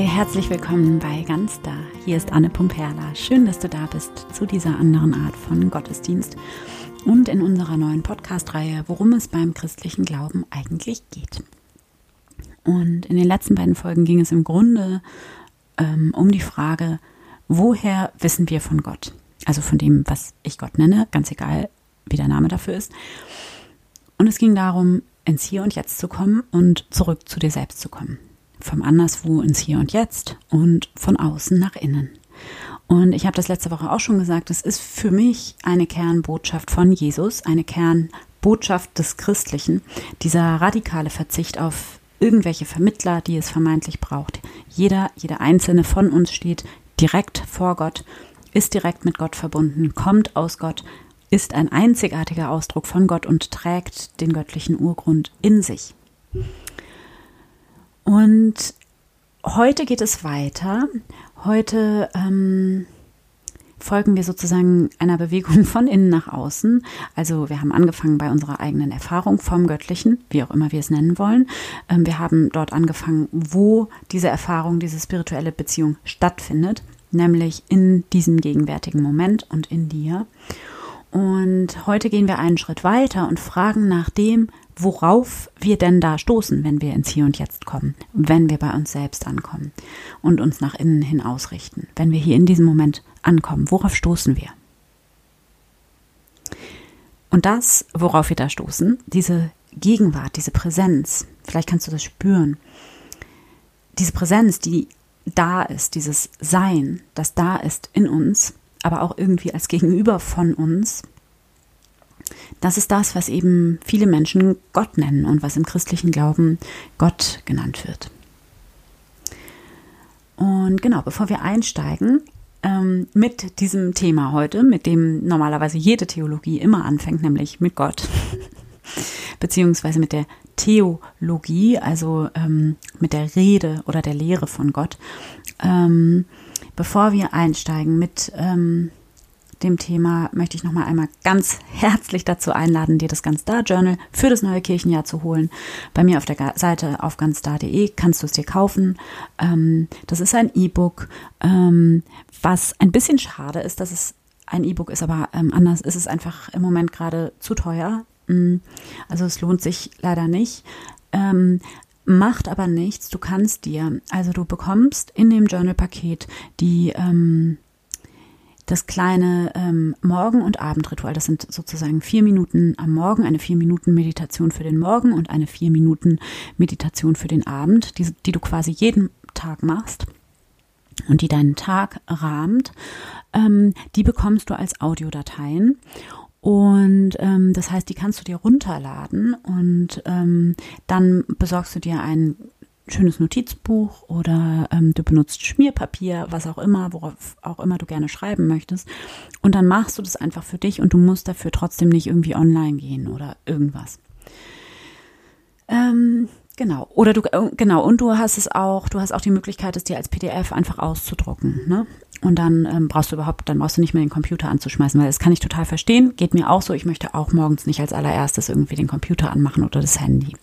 Herzlich willkommen bei Ganz da. Hier ist Anne Pumperla. Schön, dass du da bist zu dieser anderen Art von Gottesdienst und in unserer neuen Podcast-Reihe, worum es beim christlichen Glauben eigentlich geht. Und in den letzten beiden Folgen ging es im Grunde ähm, um die Frage, woher wissen wir von Gott? Also von dem, was ich Gott nenne, ganz egal, wie der Name dafür ist. Und es ging darum, ins Hier und Jetzt zu kommen und zurück zu dir selbst zu kommen. Vom Anderswo ins Hier und Jetzt und von außen nach innen. Und ich habe das letzte Woche auch schon gesagt, es ist für mich eine Kernbotschaft von Jesus, eine Kernbotschaft des Christlichen, dieser radikale Verzicht auf irgendwelche Vermittler, die es vermeintlich braucht. Jeder, jeder einzelne von uns steht direkt vor Gott, ist direkt mit Gott verbunden, kommt aus Gott, ist ein einzigartiger Ausdruck von Gott und trägt den göttlichen Urgrund in sich. Und heute geht es weiter. Heute ähm, folgen wir sozusagen einer Bewegung von innen nach außen. Also wir haben angefangen bei unserer eigenen Erfahrung vom Göttlichen, wie auch immer wir es nennen wollen. Ähm, wir haben dort angefangen, wo diese Erfahrung, diese spirituelle Beziehung stattfindet, nämlich in diesem gegenwärtigen Moment und in dir. Und heute gehen wir einen Schritt weiter und fragen nach dem, worauf wir denn da stoßen, wenn wir ins Hier und Jetzt kommen, wenn wir bei uns selbst ankommen und uns nach innen hin ausrichten, wenn wir hier in diesem Moment ankommen, worauf stoßen wir? Und das, worauf wir da stoßen, diese Gegenwart, diese Präsenz, vielleicht kannst du das spüren, diese Präsenz, die da ist, dieses Sein, das da ist in uns, aber auch irgendwie als Gegenüber von uns. Das ist das, was eben viele Menschen Gott nennen und was im christlichen Glauben Gott genannt wird. Und genau, bevor wir einsteigen ähm, mit diesem Thema heute, mit dem normalerweise jede Theologie immer anfängt, nämlich mit Gott, beziehungsweise mit der Theologie, also ähm, mit der Rede oder der Lehre von Gott, ähm, Bevor wir einsteigen mit ähm, dem Thema, möchte ich nochmal einmal ganz herzlich dazu einladen, dir das Ganz Da Journal für das neue Kirchenjahr zu holen. Bei mir auf der Seite auf ganzda.de kannst du es dir kaufen. Ähm, das ist ein E-Book, ähm, was ein bisschen schade ist, dass es ein E-Book ist, aber ähm, anders ist es einfach im Moment gerade zu teuer. Mm, also es lohnt sich leider nicht. Macht aber nichts. Du kannst dir, also du bekommst in dem Journal-Paket die ähm, das kleine ähm, Morgen- und Abendritual. Das sind sozusagen vier Minuten am Morgen, eine vier Minuten Meditation für den Morgen und eine vier Minuten Meditation für den Abend, die, die du quasi jeden Tag machst und die deinen Tag rahmt. Ähm, die bekommst du als Audiodateien. Und ähm, das heißt, die kannst du dir runterladen und ähm, dann besorgst du dir ein schönes Notizbuch oder ähm, du benutzt Schmierpapier, was auch immer, worauf auch immer du gerne schreiben möchtest. Und dann machst du das einfach für dich und du musst dafür trotzdem nicht irgendwie online gehen oder irgendwas. Ähm, genau. Oder du, äh, genau. Und du hast es auch, du hast auch die Möglichkeit, es dir als PDF einfach auszudrucken. Ne? Und dann ähm, brauchst du überhaupt, dann brauchst du nicht mehr den Computer anzuschmeißen, weil das kann ich total verstehen. Geht mir auch so. Ich möchte auch morgens nicht als allererstes irgendwie den Computer anmachen oder das Handy.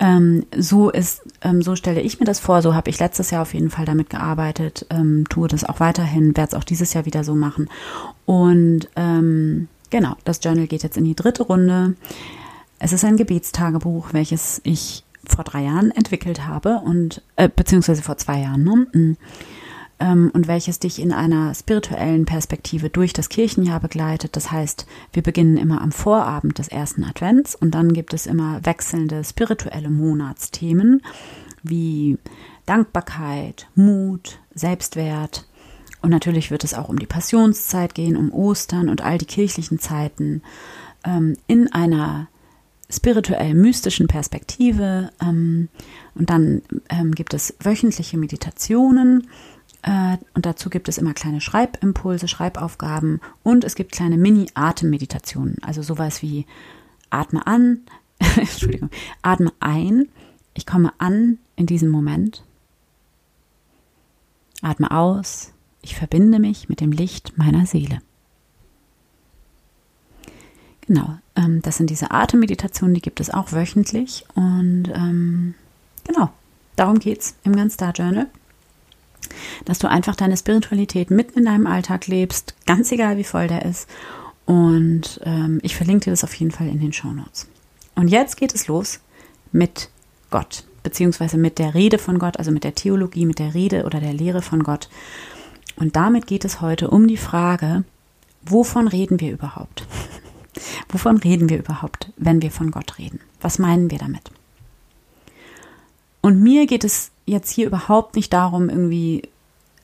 Ähm, so ist, ähm, so stelle ich mir das vor. So habe ich letztes Jahr auf jeden Fall damit gearbeitet, ähm, tue das auch weiterhin, werde es auch dieses Jahr wieder so machen. Und ähm, genau, das Journal geht jetzt in die dritte Runde. Es ist ein Gebetstagebuch, welches ich vor drei Jahren entwickelt habe und äh, beziehungsweise vor zwei Jahren. Ne? Ähm, und welches dich in einer spirituellen Perspektive durch das Kirchenjahr begleitet. Das heißt, wir beginnen immer am Vorabend des ersten Advents und dann gibt es immer wechselnde spirituelle Monatsthemen wie Dankbarkeit, Mut, Selbstwert. Und natürlich wird es auch um die Passionszeit gehen, um Ostern und all die kirchlichen Zeiten ähm, in einer spirituell mystischen Perspektive. Ähm, und dann ähm, gibt es wöchentliche Meditationen und dazu gibt es immer kleine Schreibimpulse, Schreibaufgaben und es gibt kleine Mini-Atemmeditationen. Also sowas wie atme an, Entschuldigung, atme ein, ich komme an in diesem Moment. Atme aus, ich verbinde mich mit dem Licht meiner Seele. Genau, ähm, das sind diese Atemmeditationen, die gibt es auch wöchentlich. Und ähm, genau, darum geht es im Ganz Star Journal. Dass du einfach deine Spiritualität mitten in deinem Alltag lebst, ganz egal wie voll der ist. Und ähm, ich verlinke dir das auf jeden Fall in den Show Notes. Und jetzt geht es los mit Gott, beziehungsweise mit der Rede von Gott, also mit der Theologie, mit der Rede oder der Lehre von Gott. Und damit geht es heute um die Frage, wovon reden wir überhaupt? wovon reden wir überhaupt, wenn wir von Gott reden? Was meinen wir damit? Und mir geht es jetzt hier überhaupt nicht darum, irgendwie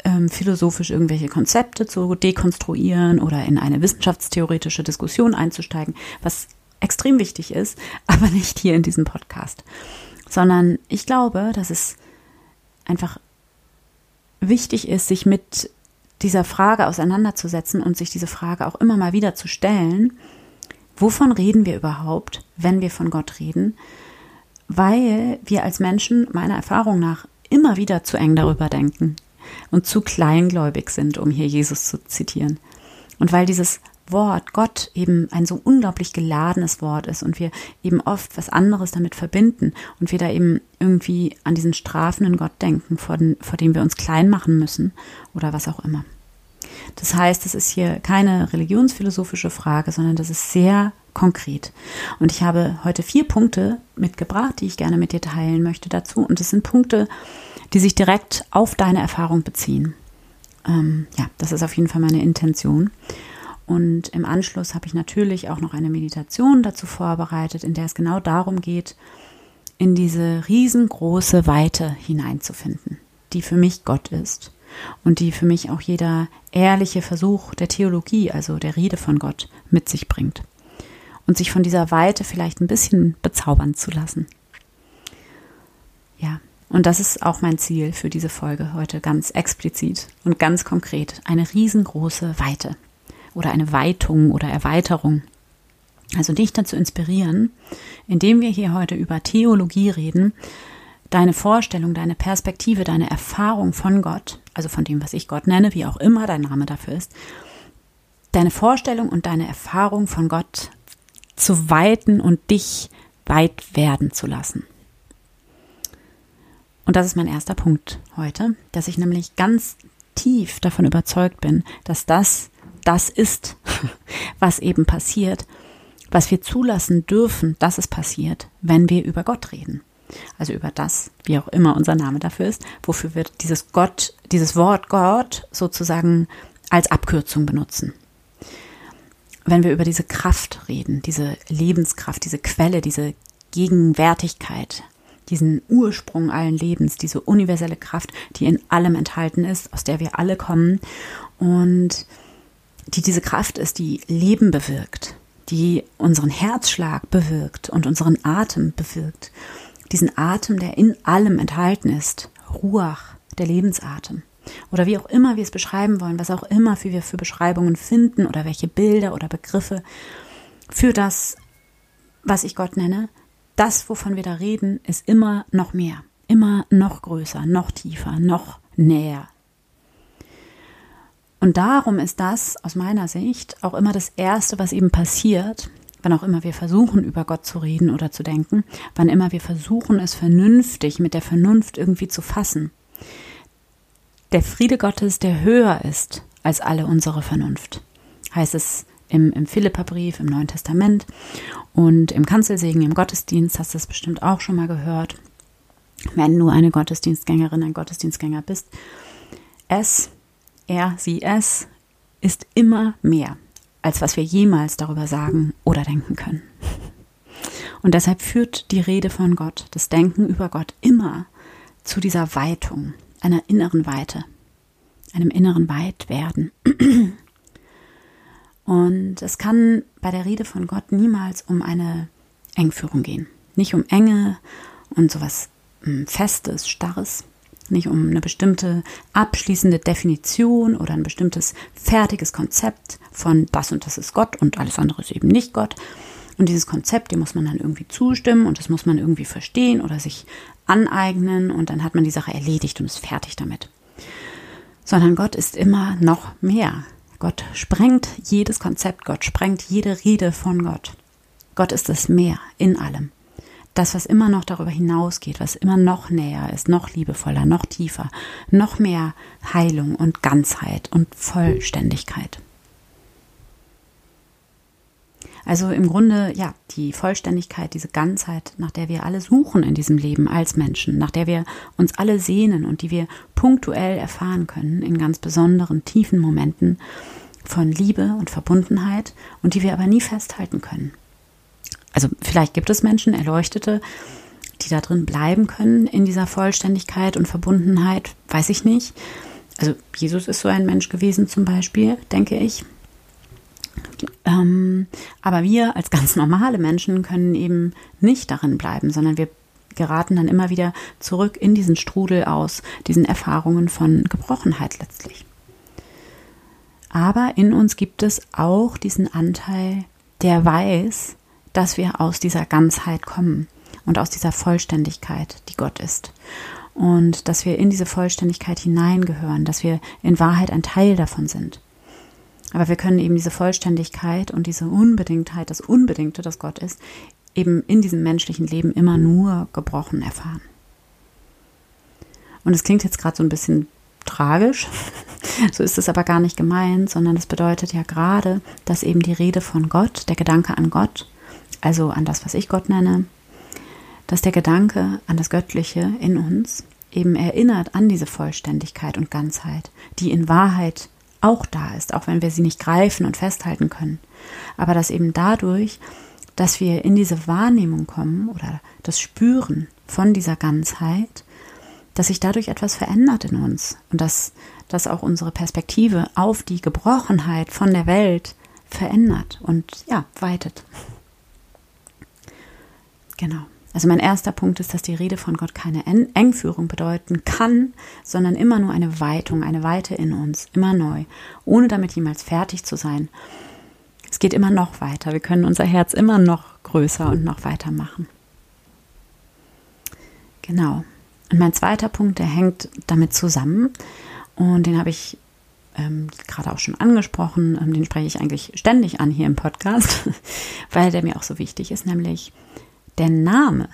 ähm, philosophisch irgendwelche Konzepte zu dekonstruieren oder in eine wissenschaftstheoretische Diskussion einzusteigen, was extrem wichtig ist, aber nicht hier in diesem Podcast. Sondern ich glaube, dass es einfach wichtig ist, sich mit dieser Frage auseinanderzusetzen und sich diese Frage auch immer mal wieder zu stellen, wovon reden wir überhaupt, wenn wir von Gott reden? Weil wir als Menschen meiner Erfahrung nach immer wieder zu eng darüber denken und zu kleingläubig sind, um hier Jesus zu zitieren. Und weil dieses Wort Gott eben ein so unglaublich geladenes Wort ist und wir eben oft was anderes damit verbinden und wir da eben irgendwie an diesen strafenden Gott denken, vor, den, vor dem wir uns klein machen müssen oder was auch immer. Das heißt, es ist hier keine religionsphilosophische Frage, sondern das ist sehr konkret. Und ich habe heute vier Punkte mitgebracht, die ich gerne mit dir teilen möchte dazu. Und das sind Punkte, die sich direkt auf deine Erfahrung beziehen. Ähm, ja, das ist auf jeden Fall meine Intention. Und im Anschluss habe ich natürlich auch noch eine Meditation dazu vorbereitet, in der es genau darum geht, in diese riesengroße Weite hineinzufinden, die für mich Gott ist und die für mich auch jeder ehrliche Versuch der Theologie, also der Rede von Gott, mit sich bringt. Und sich von dieser Weite vielleicht ein bisschen bezaubern zu lassen. Ja, und das ist auch mein Ziel für diese Folge heute ganz explizit und ganz konkret. Eine riesengroße Weite oder eine Weitung oder Erweiterung. Also dich dazu inspirieren, indem wir hier heute über Theologie reden, deine Vorstellung, deine Perspektive, deine Erfahrung von Gott, also von dem, was ich Gott nenne, wie auch immer dein Name dafür ist, deine Vorstellung und deine Erfahrung von Gott zu weiten und dich weit werden zu lassen. Und das ist mein erster Punkt heute, dass ich nämlich ganz tief davon überzeugt bin, dass das das ist, was eben passiert, was wir zulassen dürfen, dass es passiert, wenn wir über Gott reden. Also über das, wie auch immer unser Name dafür ist, wofür wir dieses Gott, dieses Wort Gott sozusagen als Abkürzung benutzen. Wenn wir über diese Kraft reden, diese Lebenskraft, diese Quelle, diese Gegenwärtigkeit, diesen Ursprung allen Lebens, diese universelle Kraft, die in allem enthalten ist, aus der wir alle kommen und die diese Kraft ist, die Leben bewirkt, die unseren Herzschlag bewirkt und unseren Atem bewirkt. Diesen Atem, der in allem enthalten ist. Ruach, der Lebensatem. Oder wie auch immer wir es beschreiben wollen, was auch immer wir für Beschreibungen finden oder welche Bilder oder Begriffe für das, was ich Gott nenne, das, wovon wir da reden, ist immer noch mehr, immer noch größer, noch tiefer, noch näher, und darum ist das aus meiner Sicht auch immer das Erste, was eben passiert, wann auch immer wir versuchen, über Gott zu reden oder zu denken, wann immer wir versuchen, es vernünftig mit der Vernunft irgendwie zu fassen. Der Friede Gottes, der höher ist als alle unsere Vernunft, heißt es im, im Philipperbrief, im Neuen Testament und im Kanzelsegen, im Gottesdienst, hast du es bestimmt auch schon mal gehört, wenn du eine Gottesdienstgängerin, ein Gottesdienstgänger bist. Es er, sie, es ist immer mehr, als was wir jemals darüber sagen oder denken können. Und deshalb führt die Rede von Gott, das Denken über Gott immer zu dieser Weitung, einer inneren Weite, einem inneren Weitwerden. Und es kann bei der Rede von Gott niemals um eine Engführung gehen. Nicht um Enge und sowas hm, Festes, Starres, nicht um eine bestimmte abschließende Definition oder ein bestimmtes fertiges Konzept von das und das ist Gott und alles andere ist eben nicht Gott. Und dieses Konzept, dem muss man dann irgendwie zustimmen und das muss man irgendwie verstehen oder sich aneignen und dann hat man die Sache erledigt und ist fertig damit. Sondern Gott ist immer noch mehr. Gott sprengt jedes Konzept, Gott sprengt jede Rede von Gott. Gott ist das Meer in allem. Das, was immer noch darüber hinausgeht, was immer noch näher ist, noch liebevoller, noch tiefer, noch mehr Heilung und Ganzheit und Vollständigkeit. Also im Grunde, ja, die Vollständigkeit, diese Ganzheit, nach der wir alle suchen in diesem Leben als Menschen, nach der wir uns alle sehnen und die wir punktuell erfahren können in ganz besonderen, tiefen Momenten von Liebe und Verbundenheit und die wir aber nie festhalten können. Also vielleicht gibt es Menschen, Erleuchtete, die da drin bleiben können in dieser Vollständigkeit und Verbundenheit, weiß ich nicht. Also Jesus ist so ein Mensch gewesen zum Beispiel, denke ich. Ähm, aber wir als ganz normale Menschen können eben nicht darin bleiben, sondern wir geraten dann immer wieder zurück in diesen Strudel aus diesen Erfahrungen von Gebrochenheit letztlich. Aber in uns gibt es auch diesen Anteil, der weiß, dass wir aus dieser Ganzheit kommen und aus dieser Vollständigkeit, die Gott ist. Und dass wir in diese Vollständigkeit hineingehören, dass wir in Wahrheit ein Teil davon sind. Aber wir können eben diese Vollständigkeit und diese Unbedingtheit, das Unbedingte, das Gott ist, eben in diesem menschlichen Leben immer nur gebrochen erfahren. Und es klingt jetzt gerade so ein bisschen tragisch, so ist es aber gar nicht gemeint, sondern es bedeutet ja gerade, dass eben die Rede von Gott, der Gedanke an Gott, also an das, was ich Gott nenne, dass der Gedanke an das Göttliche in uns eben erinnert an diese Vollständigkeit und Ganzheit, die in Wahrheit auch da ist, auch wenn wir sie nicht greifen und festhalten können. Aber dass eben dadurch, dass wir in diese Wahrnehmung kommen oder das Spüren von dieser Ganzheit, dass sich dadurch etwas verändert in uns und dass, dass auch unsere Perspektive auf die Gebrochenheit von der Welt verändert und ja, weitet. Genau. Also mein erster Punkt ist, dass die Rede von Gott keine Engführung bedeuten kann, sondern immer nur eine Weitung, eine Weite in uns, immer neu, ohne damit jemals fertig zu sein. Es geht immer noch weiter. Wir können unser Herz immer noch größer und noch weiter machen. Genau. Und mein zweiter Punkt, der hängt damit zusammen und den habe ich ähm, gerade auch schon angesprochen, ähm, den spreche ich eigentlich ständig an hier im Podcast, weil der mir auch so wichtig ist, nämlich der Name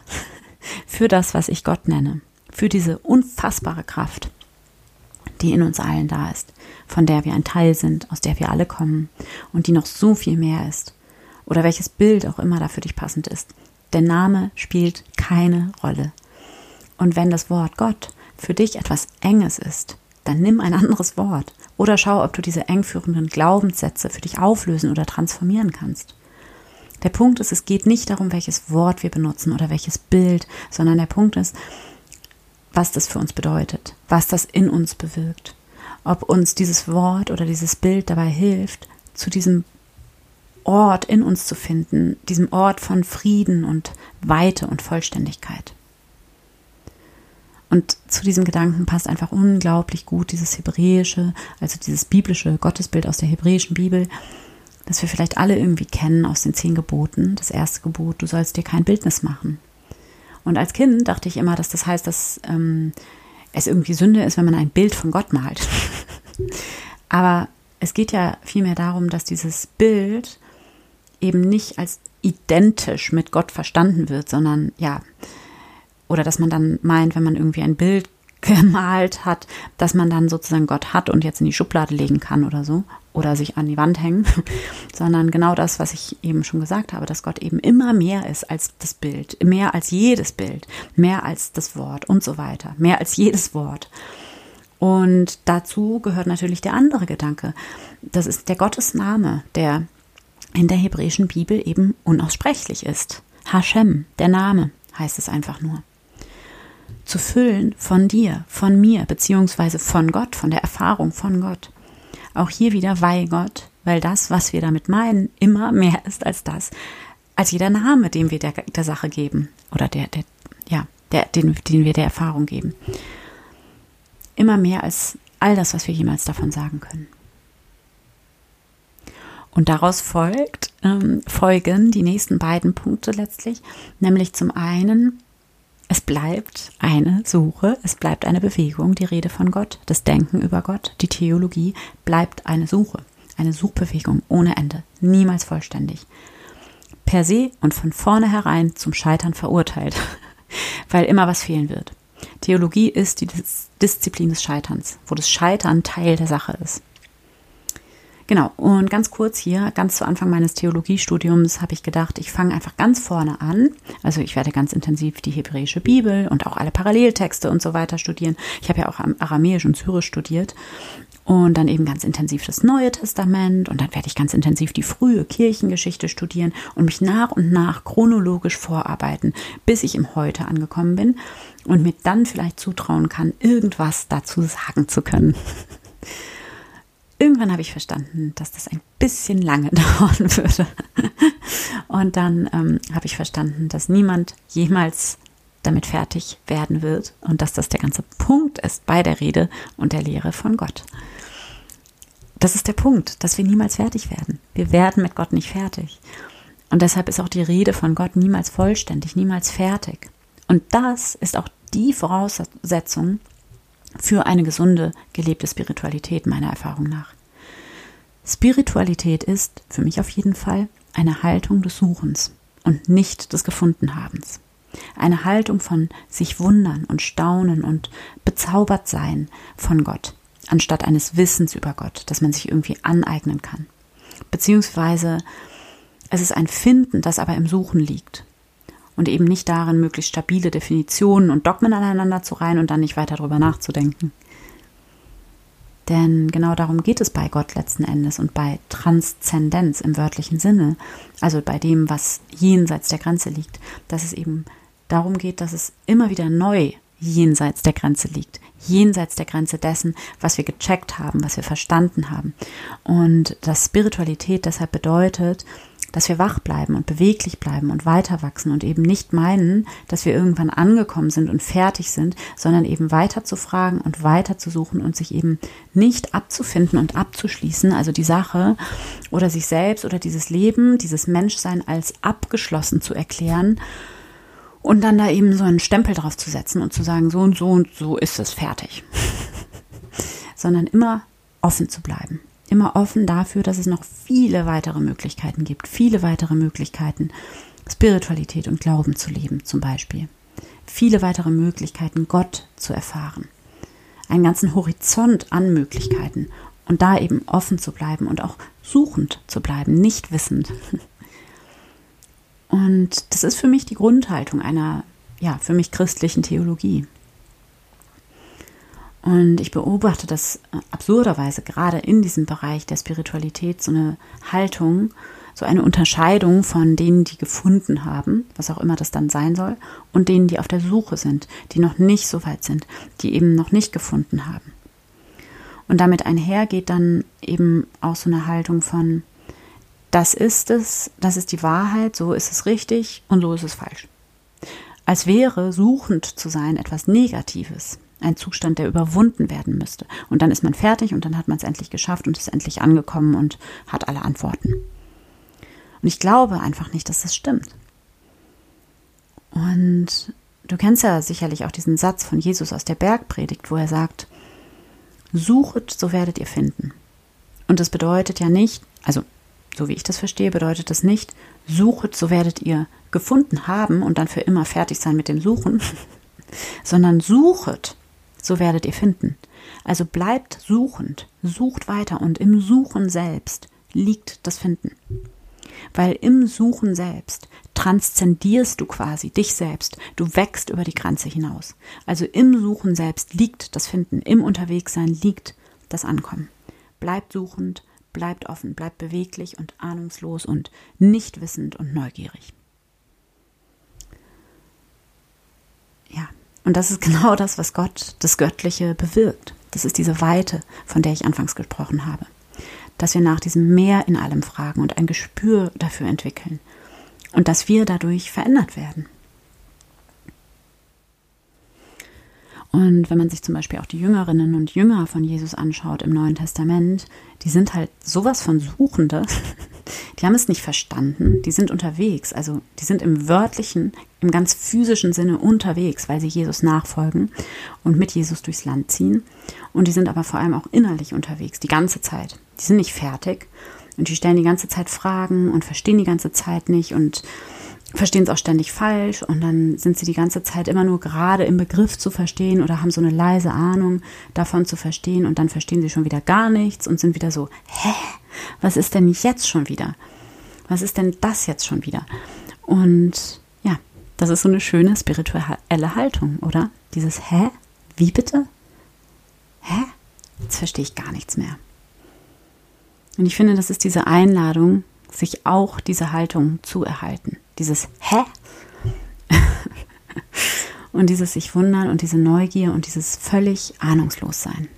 für das, was ich Gott nenne, für diese unfassbare Kraft, die in uns allen da ist, von der wir ein Teil sind, aus der wir alle kommen und die noch so viel mehr ist, oder welches Bild auch immer da für dich passend ist. Der Name spielt keine Rolle. Und wenn das Wort Gott für dich etwas Enges ist, dann nimm ein anderes Wort oder schau, ob du diese engführenden Glaubenssätze für dich auflösen oder transformieren kannst. Der Punkt ist, es geht nicht darum, welches Wort wir benutzen oder welches Bild, sondern der Punkt ist, was das für uns bedeutet, was das in uns bewirkt. Ob uns dieses Wort oder dieses Bild dabei hilft, zu diesem Ort in uns zu finden, diesem Ort von Frieden und Weite und Vollständigkeit. Und zu diesem Gedanken passt einfach unglaublich gut dieses hebräische, also dieses biblische Gottesbild aus der hebräischen Bibel, das wir vielleicht alle irgendwie kennen aus den zehn Geboten. Das erste Gebot, du sollst dir kein Bildnis machen. Und als Kind dachte ich immer, dass das heißt, dass ähm, es irgendwie Sünde ist, wenn man ein Bild von Gott malt. Aber es geht ja vielmehr darum, dass dieses Bild eben nicht als identisch mit Gott verstanden wird, sondern ja, oder dass man dann meint, wenn man irgendwie ein Bild gemalt hat, dass man dann sozusagen Gott hat und jetzt in die Schublade legen kann oder so oder sich an die Wand hängen, sondern genau das, was ich eben schon gesagt habe, dass Gott eben immer mehr ist als das Bild, mehr als jedes Bild, mehr als das Wort und so weiter, mehr als jedes Wort. Und dazu gehört natürlich der andere Gedanke. Das ist der Gottesname, der in der hebräischen Bibel eben unaussprechlich ist. Hashem, der Name, heißt es einfach nur zu füllen von dir, von mir, beziehungsweise von Gott, von der Erfahrung von Gott. Auch hier wieder weil weil das, was wir damit meinen, immer mehr ist als das, als jeder Name, den wir der, der Sache geben oder der, der ja, der, den, den wir der Erfahrung geben. Immer mehr als all das, was wir jemals davon sagen können. Und daraus folgt, ähm, folgen die nächsten beiden Punkte letztlich, nämlich zum einen es bleibt eine Suche, es bleibt eine Bewegung, die Rede von Gott, das Denken über Gott, die Theologie bleibt eine Suche, eine Suchbewegung ohne Ende, niemals vollständig. per se und von vornherein zum Scheitern verurteilt, weil immer was fehlen wird. Theologie ist die Disziplin des Scheiterns, wo das Scheitern Teil der Sache ist. Genau, und ganz kurz hier, ganz zu Anfang meines Theologiestudiums habe ich gedacht, ich fange einfach ganz vorne an. Also ich werde ganz intensiv die hebräische Bibel und auch alle Paralleltexte und so weiter studieren. Ich habe ja auch Aramäisch und Syrisch studiert und dann eben ganz intensiv das Neue Testament und dann werde ich ganz intensiv die frühe Kirchengeschichte studieren und mich nach und nach chronologisch vorarbeiten, bis ich im Heute angekommen bin und mir dann vielleicht zutrauen kann, irgendwas dazu sagen zu können irgendwann habe ich verstanden, dass das ein bisschen lange dauern würde. Und dann ähm, habe ich verstanden, dass niemand jemals damit fertig werden wird und dass das der ganze Punkt ist bei der Rede und der Lehre von Gott. Das ist der Punkt, dass wir niemals fertig werden. Wir werden mit Gott nicht fertig. Und deshalb ist auch die Rede von Gott niemals vollständig, niemals fertig. Und das ist auch die Voraussetzung für eine gesunde, gelebte Spiritualität, meiner Erfahrung nach. Spiritualität ist, für mich auf jeden Fall, eine Haltung des Suchens und nicht des Gefundenhabens. Eine Haltung von sich wundern und staunen und bezaubert sein von Gott, anstatt eines Wissens über Gott, das man sich irgendwie aneignen kann. Beziehungsweise es ist ein Finden, das aber im Suchen liegt und eben nicht darin, möglichst stabile Definitionen und Dogmen aneinander zu reihen und dann nicht weiter darüber nachzudenken. Denn genau darum geht es bei Gott letzten Endes und bei Transzendenz im wörtlichen Sinne, also bei dem, was jenseits der Grenze liegt, dass es eben darum geht, dass es immer wieder neu jenseits der Grenze liegt, jenseits der Grenze dessen, was wir gecheckt haben, was wir verstanden haben. Und dass Spiritualität deshalb bedeutet, dass wir wach bleiben und beweglich bleiben und weiter wachsen und eben nicht meinen, dass wir irgendwann angekommen sind und fertig sind, sondern eben weiter zu fragen und weiter zu suchen und sich eben nicht abzufinden und abzuschließen, also die Sache oder sich selbst oder dieses Leben, dieses Menschsein als abgeschlossen zu erklären und dann da eben so einen Stempel drauf zu setzen und zu sagen, so und so und so ist es fertig. sondern immer offen zu bleiben immer offen dafür, dass es noch viele weitere Möglichkeiten gibt, viele weitere Möglichkeiten, Spiritualität und Glauben zu leben zum Beispiel. Viele weitere Möglichkeiten, Gott zu erfahren. Einen ganzen Horizont an Möglichkeiten und da eben offen zu bleiben und auch suchend zu bleiben, nicht wissend. Und das ist für mich die Grundhaltung einer, ja, für mich christlichen Theologie. Und ich beobachte das äh, absurderweise gerade in diesem Bereich der Spiritualität so eine Haltung, so eine Unterscheidung von denen, die gefunden haben, was auch immer das dann sein soll, und denen, die auf der Suche sind, die noch nicht so weit sind, die eben noch nicht gefunden haben. Und damit einher geht dann eben auch so eine Haltung von, das ist es, das ist die Wahrheit, so ist es richtig und so ist es falsch. Als wäre suchend zu sein etwas Negatives, ein Zustand, der überwunden werden müsste. Und dann ist man fertig und dann hat man es endlich geschafft und ist endlich angekommen und hat alle Antworten. Und ich glaube einfach nicht, dass das stimmt. Und du kennst ja sicherlich auch diesen Satz von Jesus aus der Bergpredigt, wo er sagt, suchet, so werdet ihr finden. Und das bedeutet ja nicht, also so wie ich das verstehe, bedeutet das nicht, suchet, so werdet ihr gefunden haben und dann für immer fertig sein mit dem Suchen, sondern suchet, so werdet ihr finden. Also bleibt suchend, sucht weiter und im Suchen selbst liegt das Finden. Weil im Suchen selbst transzendierst du quasi dich selbst, du wächst über die Grenze hinaus. Also im Suchen selbst liegt das Finden, im Unterwegssein liegt das Ankommen. Bleibt suchend, bleibt offen, bleibt beweglich und ahnungslos und nicht wissend und neugierig. Ja, und das ist genau das, was Gott, das Göttliche, bewirkt. Das ist diese Weite, von der ich anfangs gesprochen habe. Dass wir nach diesem Mehr in allem fragen und ein Gespür dafür entwickeln. Und dass wir dadurch verändert werden. Und wenn man sich zum Beispiel auch die Jüngerinnen und Jünger von Jesus anschaut im Neuen Testament, die sind halt sowas von Suchende. Die haben es nicht verstanden. Die sind unterwegs. Also die sind im wörtlichen, im ganz physischen Sinne unterwegs, weil sie Jesus nachfolgen und mit Jesus durchs Land ziehen. Und die sind aber vor allem auch innerlich unterwegs, die ganze Zeit. Die sind nicht fertig. Und die stellen die ganze Zeit Fragen und verstehen die ganze Zeit nicht und verstehen es auch ständig falsch und dann sind sie die ganze Zeit immer nur gerade im Begriff zu verstehen oder haben so eine leise Ahnung davon zu verstehen und dann verstehen sie schon wieder gar nichts und sind wieder so, hä, was ist denn jetzt schon wieder? Was ist denn das jetzt schon wieder? Und ja, das ist so eine schöne spirituelle Haltung, oder? Dieses Hä? Wie bitte? Hä? Jetzt verstehe ich gar nichts mehr. Und ich finde, das ist diese Einladung, sich auch diese Haltung zu erhalten. Dieses Hä? und dieses sich wundern und diese Neugier und dieses völlig ahnungslos sein.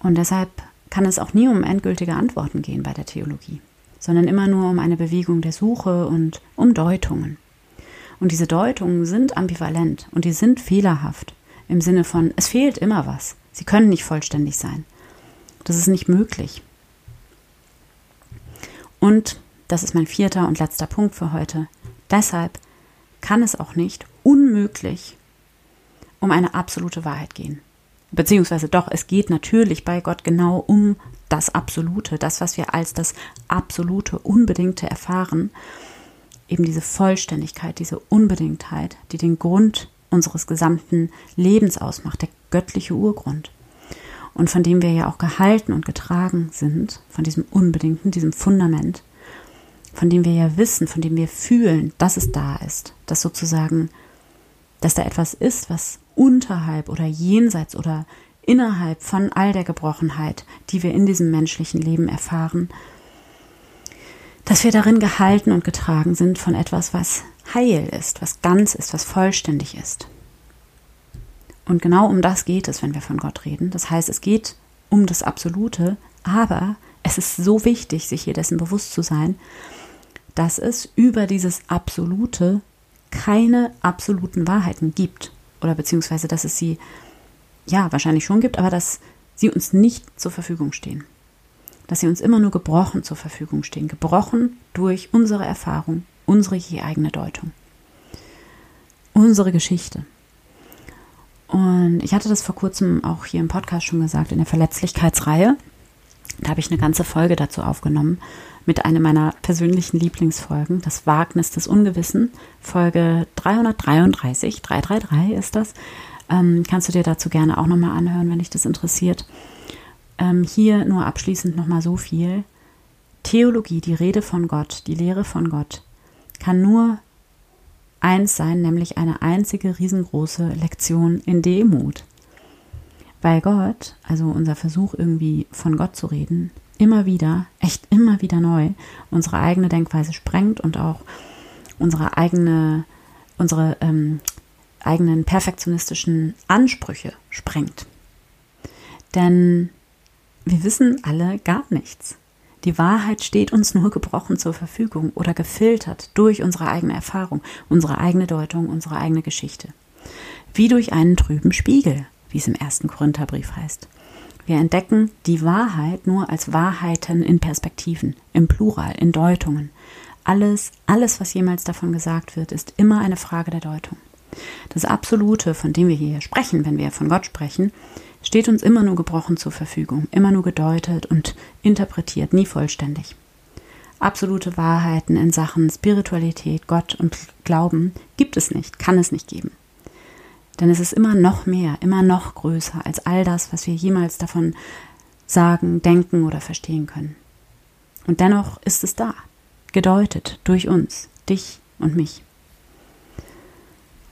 Und deshalb kann es auch nie um endgültige Antworten gehen bei der Theologie, sondern immer nur um eine Bewegung der Suche und um Deutungen. Und diese Deutungen sind ambivalent und die sind fehlerhaft im Sinne von, es fehlt immer was. Sie können nicht vollständig sein. Das ist nicht möglich. Und, das ist mein vierter und letzter Punkt für heute, deshalb kann es auch nicht unmöglich um eine absolute Wahrheit gehen. Beziehungsweise doch, es geht natürlich bei Gott genau um das Absolute, das, was wir als das Absolute, Unbedingte erfahren. Eben diese Vollständigkeit, diese Unbedingtheit, die den Grund unseres gesamten Lebens ausmacht, der göttliche Urgrund. Und von dem wir ja auch gehalten und getragen sind, von diesem Unbedingten, diesem Fundament, von dem wir ja wissen, von dem wir fühlen, dass es da ist, dass sozusagen, dass da etwas ist, was unterhalb oder jenseits oder innerhalb von all der Gebrochenheit, die wir in diesem menschlichen Leben erfahren, dass wir darin gehalten und getragen sind von etwas, was heil ist, was ganz ist, was vollständig ist. Und genau um das geht es, wenn wir von Gott reden. Das heißt, es geht um das Absolute, aber es ist so wichtig, sich hier dessen bewusst zu sein, dass es über dieses Absolute keine absoluten Wahrheiten gibt oder beziehungsweise, dass es sie ja wahrscheinlich schon gibt, aber dass sie uns nicht zur Verfügung stehen. Dass sie uns immer nur gebrochen zur Verfügung stehen, gebrochen durch unsere Erfahrung, unsere je eigene Deutung, unsere Geschichte. Und ich hatte das vor kurzem auch hier im Podcast schon gesagt, in der Verletzlichkeitsreihe. Da habe ich eine ganze Folge dazu aufgenommen mit einer meiner persönlichen Lieblingsfolgen, das Wagnis des Ungewissen, Folge 333, 333 ist das. Ähm, kannst du dir dazu gerne auch nochmal anhören, wenn dich das interessiert. Ähm, hier nur abschließend nochmal so viel. Theologie, die Rede von Gott, die Lehre von Gott, kann nur eins sein, nämlich eine einzige riesengroße Lektion in Demut. Weil Gott, also unser Versuch irgendwie von Gott zu reden, immer wieder, echt immer wieder neu unsere eigene Denkweise sprengt und auch unsere eigene, unsere ähm, eigenen perfektionistischen Ansprüche sprengt. Denn wir wissen alle gar nichts. Die Wahrheit steht uns nur gebrochen zur Verfügung oder gefiltert durch unsere eigene Erfahrung, unsere eigene Deutung, unsere eigene Geschichte. Wie durch einen trüben Spiegel, wie es im ersten Korintherbrief heißt. Wir entdecken die Wahrheit nur als Wahrheiten in Perspektiven, im Plural, in Deutungen. Alles, alles, was jemals davon gesagt wird, ist immer eine Frage der Deutung. Das Absolute, von dem wir hier sprechen, wenn wir von Gott sprechen, steht uns immer nur gebrochen zur Verfügung, immer nur gedeutet und interpretiert, nie vollständig. Absolute Wahrheiten in Sachen Spiritualität, Gott und Glauben gibt es nicht, kann es nicht geben. Denn es ist immer noch mehr, immer noch größer als all das, was wir jemals davon sagen, denken oder verstehen können. Und dennoch ist es da, gedeutet durch uns, dich und mich.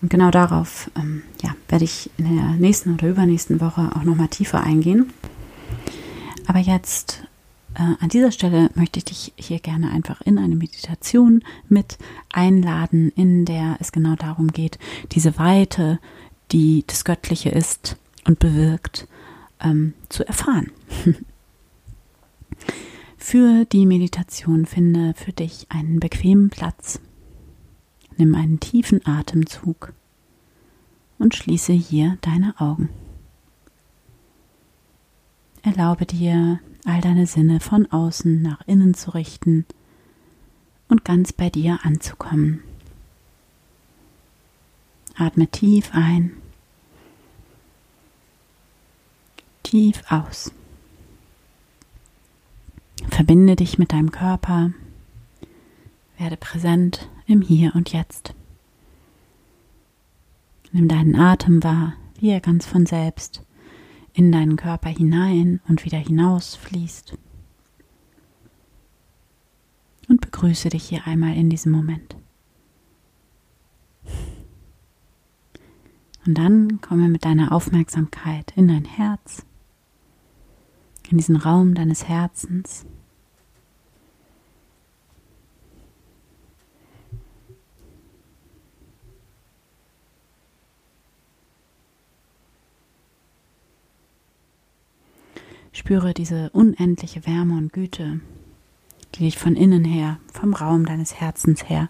Und genau darauf ähm, ja, werde ich in der nächsten oder übernächsten Woche auch nochmal tiefer eingehen. Aber jetzt äh, an dieser Stelle möchte ich dich hier gerne einfach in eine Meditation mit einladen, in der es genau darum geht, diese Weite, die das Göttliche ist und bewirkt, ähm, zu erfahren. für die Meditation finde für dich einen bequemen Platz Nimm einen tiefen Atemzug und schließe hier deine Augen. Erlaube dir, all deine Sinne von außen nach innen zu richten und ganz bei dir anzukommen. Atme tief ein, tief aus. Verbinde dich mit deinem Körper. Werde präsent im Hier und Jetzt. Nimm deinen Atem wahr, wie er ganz von selbst in deinen Körper hinein und wieder hinaus fließt. Und begrüße dich hier einmal in diesem Moment. Und dann komme mit deiner Aufmerksamkeit in dein Herz, in diesen Raum deines Herzens. Spüre diese unendliche Wärme und Güte, die dich von innen her, vom Raum deines Herzens her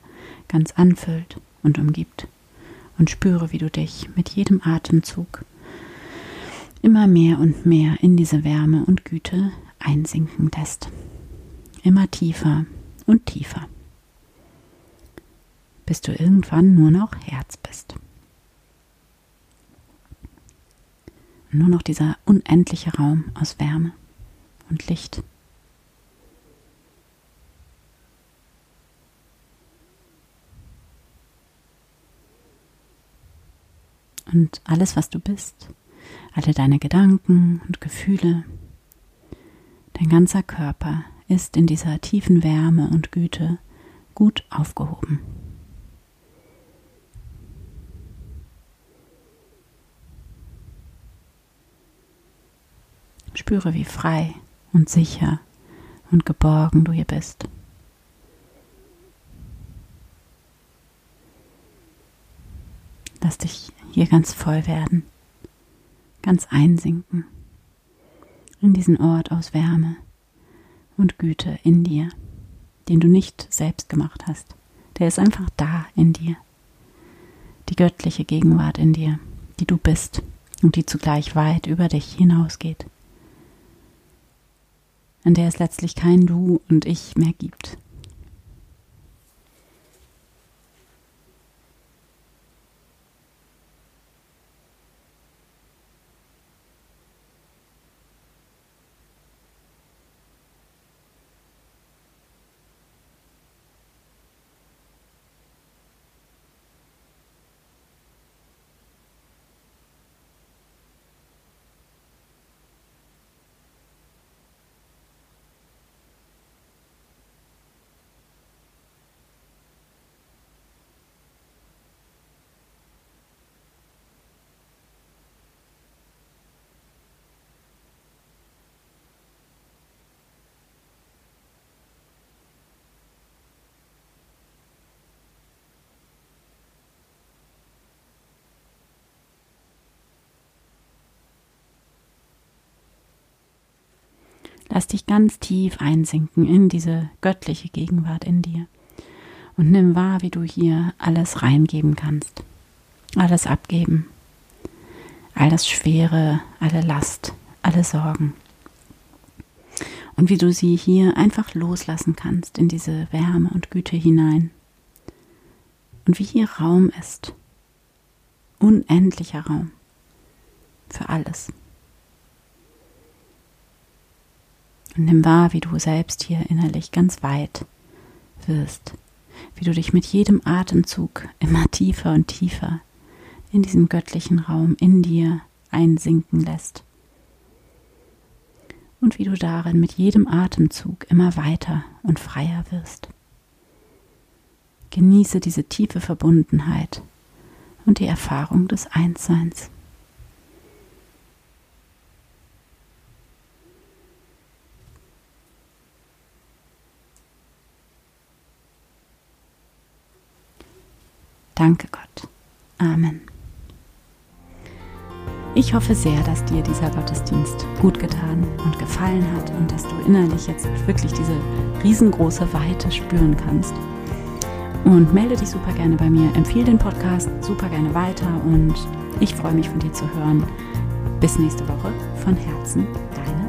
ganz anfüllt und umgibt. Und spüre, wie du dich mit jedem Atemzug immer mehr und mehr in diese Wärme und Güte einsinken lässt. Immer tiefer und tiefer, bis du irgendwann nur noch Herz bist. Nur noch dieser unendliche Raum aus Wärme und Licht. Und alles, was du bist, alle deine Gedanken und Gefühle, dein ganzer Körper ist in dieser tiefen Wärme und Güte gut aufgehoben. Spüre, wie frei und sicher und geborgen du hier bist. Lass dich hier ganz voll werden, ganz einsinken in diesen Ort aus Wärme und Güte in dir, den du nicht selbst gemacht hast. Der ist einfach da in dir. Die göttliche Gegenwart in dir, die du bist und die zugleich weit über dich hinausgeht an der es letztlich kein Du und Ich mehr gibt. Lass dich ganz tief einsinken in diese göttliche Gegenwart in dir und nimm wahr, wie du hier alles reingeben kannst, alles abgeben, all das Schwere, alle Last, alle Sorgen. Und wie du sie hier einfach loslassen kannst in diese Wärme und Güte hinein. Und wie hier Raum ist, unendlicher Raum für alles. Und nimm wahr, wie du selbst hier innerlich ganz weit wirst, wie du dich mit jedem Atemzug immer tiefer und tiefer in diesem göttlichen Raum in dir einsinken lässt. Und wie du darin mit jedem Atemzug immer weiter und freier wirst. Genieße diese tiefe Verbundenheit und die Erfahrung des Einsseins. Danke Gott. Amen. Ich hoffe sehr, dass dir dieser Gottesdienst gut getan und gefallen hat und dass du innerlich jetzt wirklich diese riesengroße Weite spüren kannst. Und melde dich super gerne bei mir, empfehle den Podcast super gerne weiter und ich freue mich von dir zu hören. Bis nächste Woche. Von Herzen, deine